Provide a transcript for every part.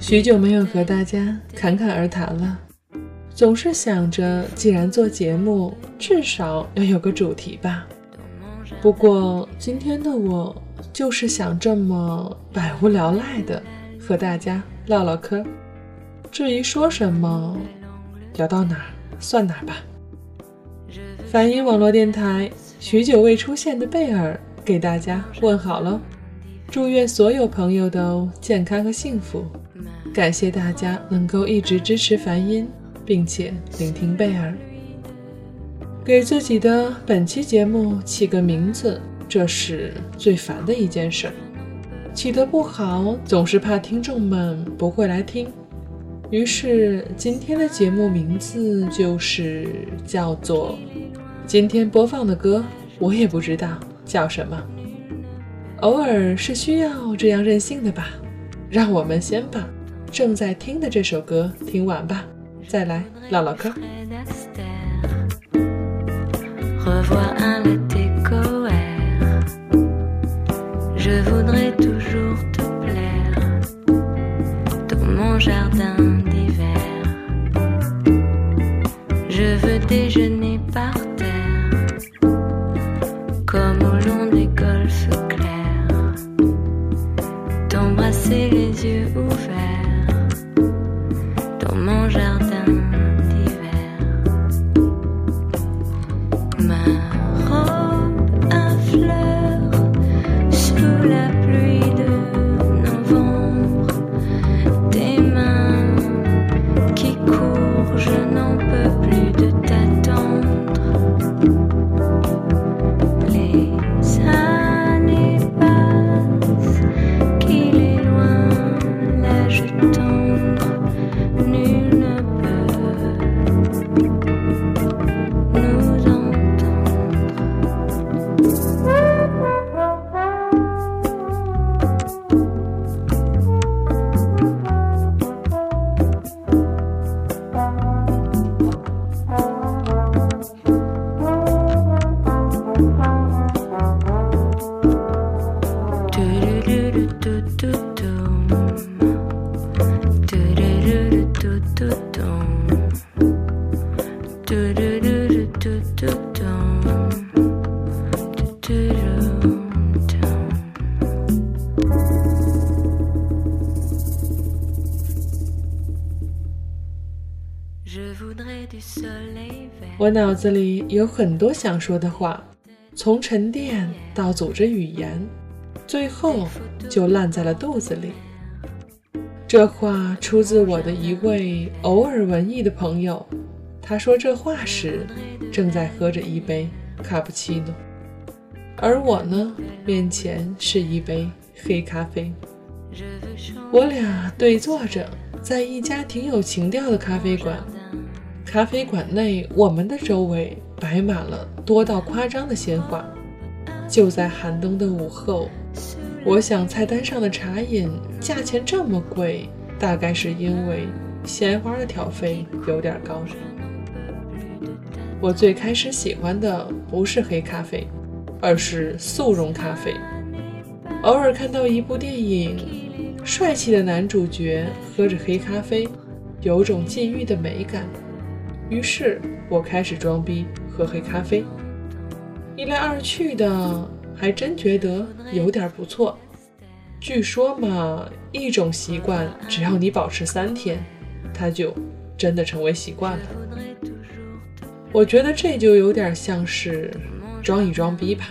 许久没有和大家侃侃而谈了，总是想着，既然做节目，至少要有个主题吧。不过今天的我就是想这么百无聊赖的和大家唠唠嗑。至于说什么，聊到哪算哪吧。梵音网络电台，许久未出现的贝尔。给大家问好了，祝愿所有朋友都健康和幸福。感谢大家能够一直支持梵音，并且聆听贝尔。给自己的本期节目起个名字，这是最烦的一件事。起得不好，总是怕听众们不会来听。于是今天的节目名字就是叫做今天播放的歌，我也不知道。叫什么？偶尔是需要这样任性的吧。让我们先把正在听的这首歌听完吧，再来唠唠嗑。我脑子里有很多想说的话，从沉淀到组织语言，最后就烂在了肚子里。这话出自我的一位偶尔文艺的朋友，他说这话时正在喝着一杯卡布奇诺，而我呢，面前是一杯黑咖啡。我俩对坐着，在一家挺有情调的咖啡馆。咖啡馆内，我们的周围摆满了多到夸张的鲜花。就在寒冬的午后，我想菜单上的茶饮价钱这么贵，大概是因为鲜花的挑费有点高。我最开始喜欢的不是黑咖啡，而是速溶咖啡。偶尔看到一部电影，帅气的男主角喝着黑咖啡，有种禁欲的美感。于是我开始装逼喝黑咖啡，一来二去的，还真觉得有点不错。据说嘛，一种习惯只要你保持三天，它就真的成为习惯了。我觉得这就有点像是装一装逼吧，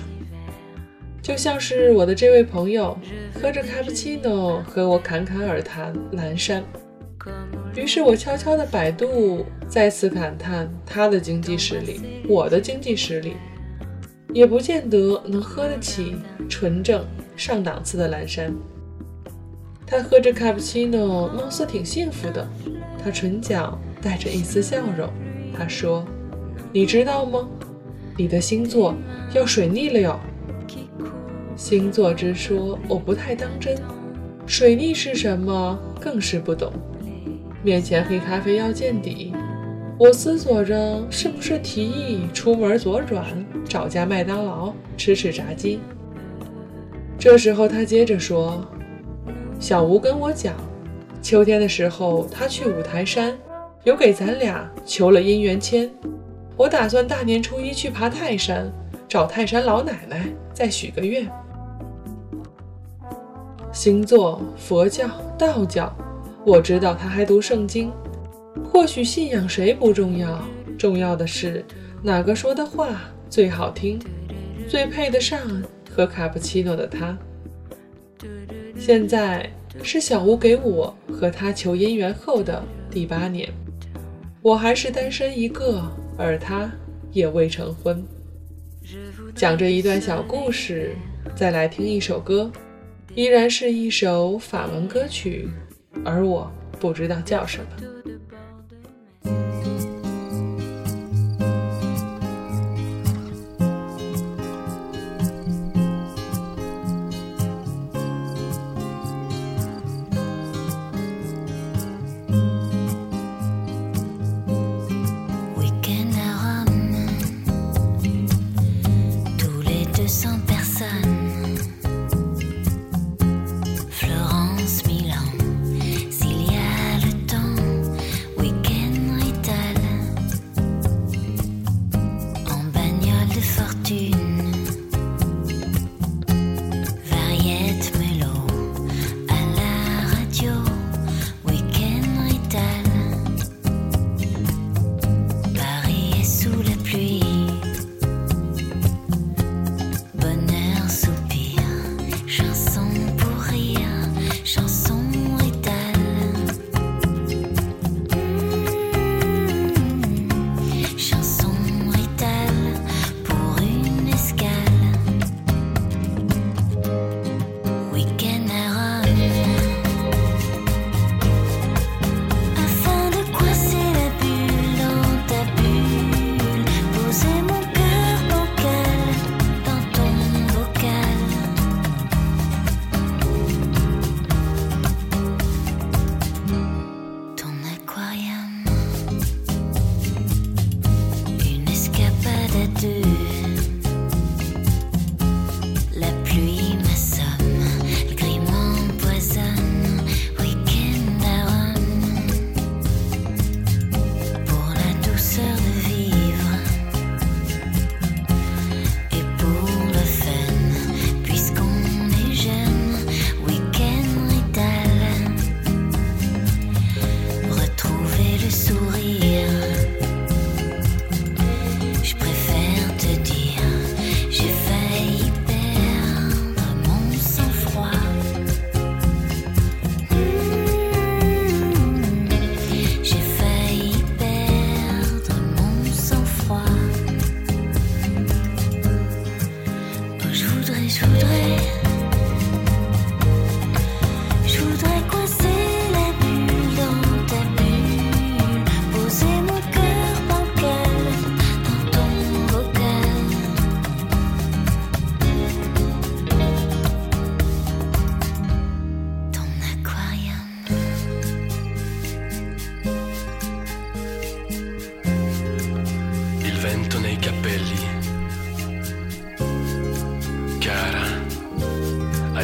就像是我的这位朋友喝着卡布奇诺和我侃侃而谈蓝山。于是我悄悄的百度，再次感叹他的经济实力，我的经济实力。也不见得能喝得起纯正上档次的蓝山。他喝着卡布奇诺，貌似挺幸福的。他唇角带着一丝笑容。他说：“你知道吗？你的星座要水逆了哟。”星座之说我不太当真，水逆是什么更是不懂。面前黑咖啡要见底，我思索着是不是提议出门左转，找家麦当劳吃吃炸鸡。这时候他接着说。小吴跟我讲，秋天的时候他去五台山，有给咱俩求了姻缘签。我打算大年初一去爬泰山，找泰山老奶奶再许个愿。星座、佛教、道教，我知道他还读圣经。或许信仰谁不重要，重要的是哪个说的话最好听，最配得上喝卡布奇诺的他。现在是小吴给我和他求姻缘后的第八年，我还是单身一个，而他也未成婚。讲着一段小故事，再来听一首歌，依然是一首法文歌曲，而我不知道叫什么。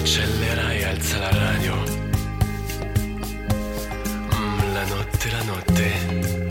Accelera e alza la radio. Mm, la notte, la notte.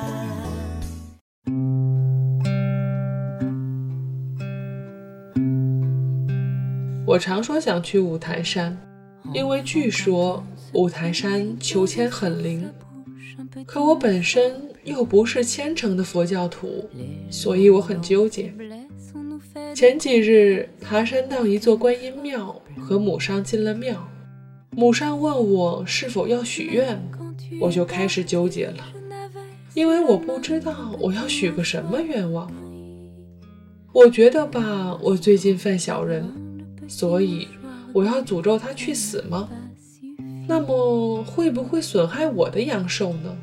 我常说想去五台山，因为据说五台山求签很灵。可我本身又不是虔诚的佛教徒，所以我很纠结。前几日爬山到一座观音庙，和母上进了庙，母上问我是否要许愿，我就开始纠结了，因为我不知道我要许个什么愿望。我觉得吧，我最近犯小人。所以我要诅咒他去死吗？那么会不会损害我的阳寿呢？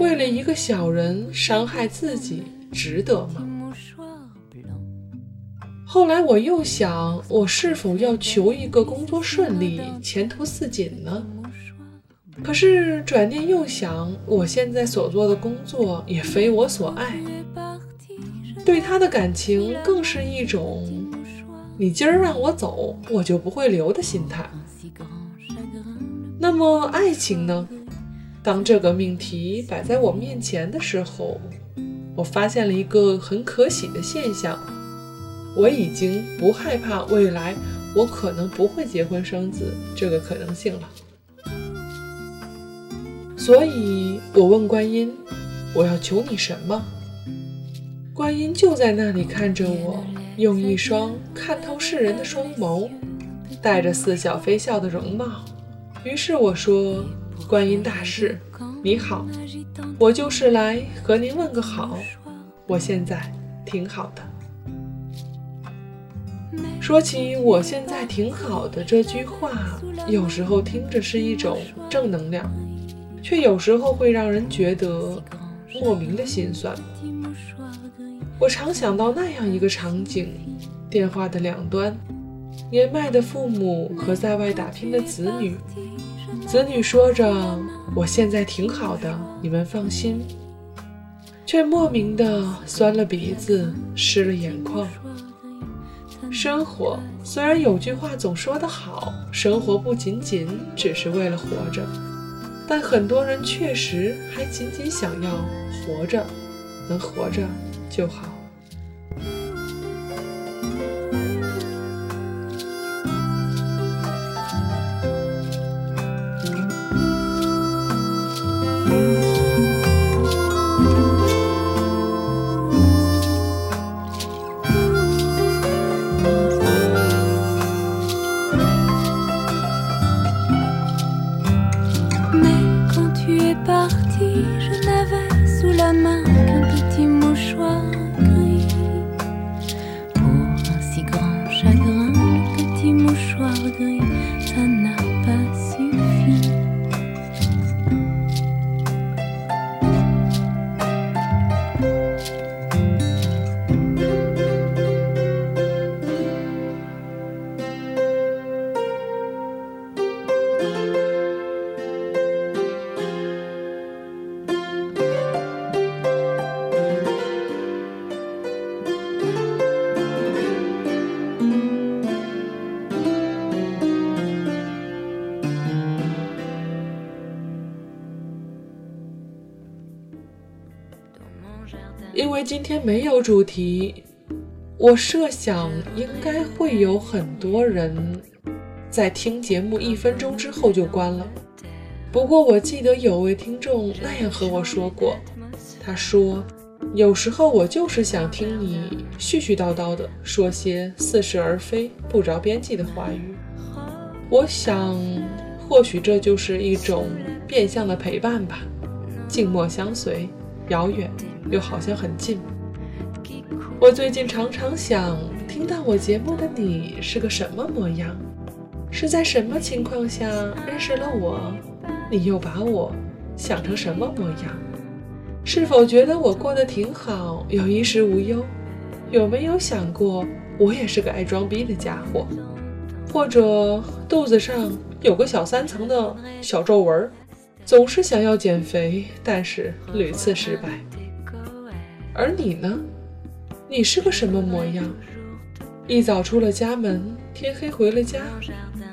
为了一个小人伤害自己，值得吗？后来我又想，我是否要求一个工作顺利、前途似锦呢？可是转念又想，我现在所做的工作也非我所爱，对他的感情更是一种。你今儿让我走，我就不会留的心态。那么爱情呢？当这个命题摆在我面前的时候，我发现了一个很可喜的现象：我已经不害怕未来我可能不会结婚生子这个可能性了。所以我问观音：“我要求你什么？”观音就在那里看着我。用一双看透世人的双眸，带着似笑非笑的容貌。于是我说：“观音大士，你好，我就是来和您问个好。我现在挺好的。”说起“我现在挺好的”这句话，有时候听着是一种正能量，却有时候会让人觉得莫名的心酸。我常想到那样一个场景：电话的两端，年迈的父母和在外打拼的子女。子女说着：“我现在挺好的，你们放心。”却莫名的酸了鼻子，湿了眼眶。生活虽然有句话总说得好，生活不仅仅只是为了活着，但很多人确实还仅仅想要活着，能活着。就好。为今天没有主题，我设想应该会有很多人在听节目一分钟之后就关了。不过我记得有位听众那样和我说过，他说：“有时候我就是想听你絮絮叨叨的说些似是而非、不着边际的话语。”我想，或许这就是一种变相的陪伴吧，静默相随，遥远。又好像很近。我最近常常想，听到我节目的你是个什么模样？是在什么情况下认识了我？你又把我想成什么模样？是否觉得我过得挺好，有衣食无忧？有没有想过，我也是个爱装逼的家伙？或者肚子上有个小三层的小皱纹，总是想要减肥，但是屡次失败。而你呢？你是个什么模样？一早出了家门，天黑回了家。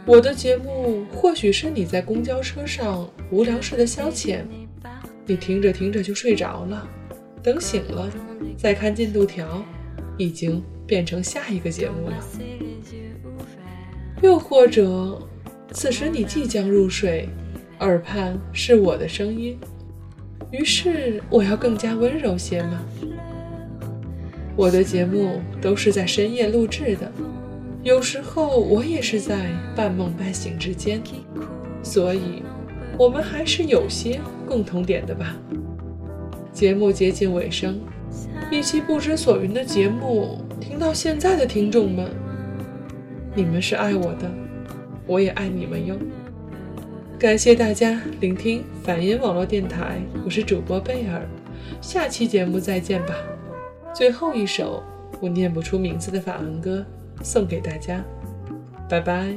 我的节目或许是你在公交车上无聊时的消遣，你听着听着就睡着了，等醒了再看进度条，已经变成下一个节目了。又或者，此时你即将入睡，耳畔是我的声音，于是我要更加温柔些吗？我的节目都是在深夜录制的，有时候我也是在半梦半醒之间，所以，我们还是有些共同点的吧。节目接近尾声，一期不知所云的节目，听到现在的听众们，你们是爱我的，我也爱你们哟。感谢大家聆听反音网络电台，我是主播贝尔，下期节目再见吧。最后一首我念不出名字的法文歌，送给大家，拜拜。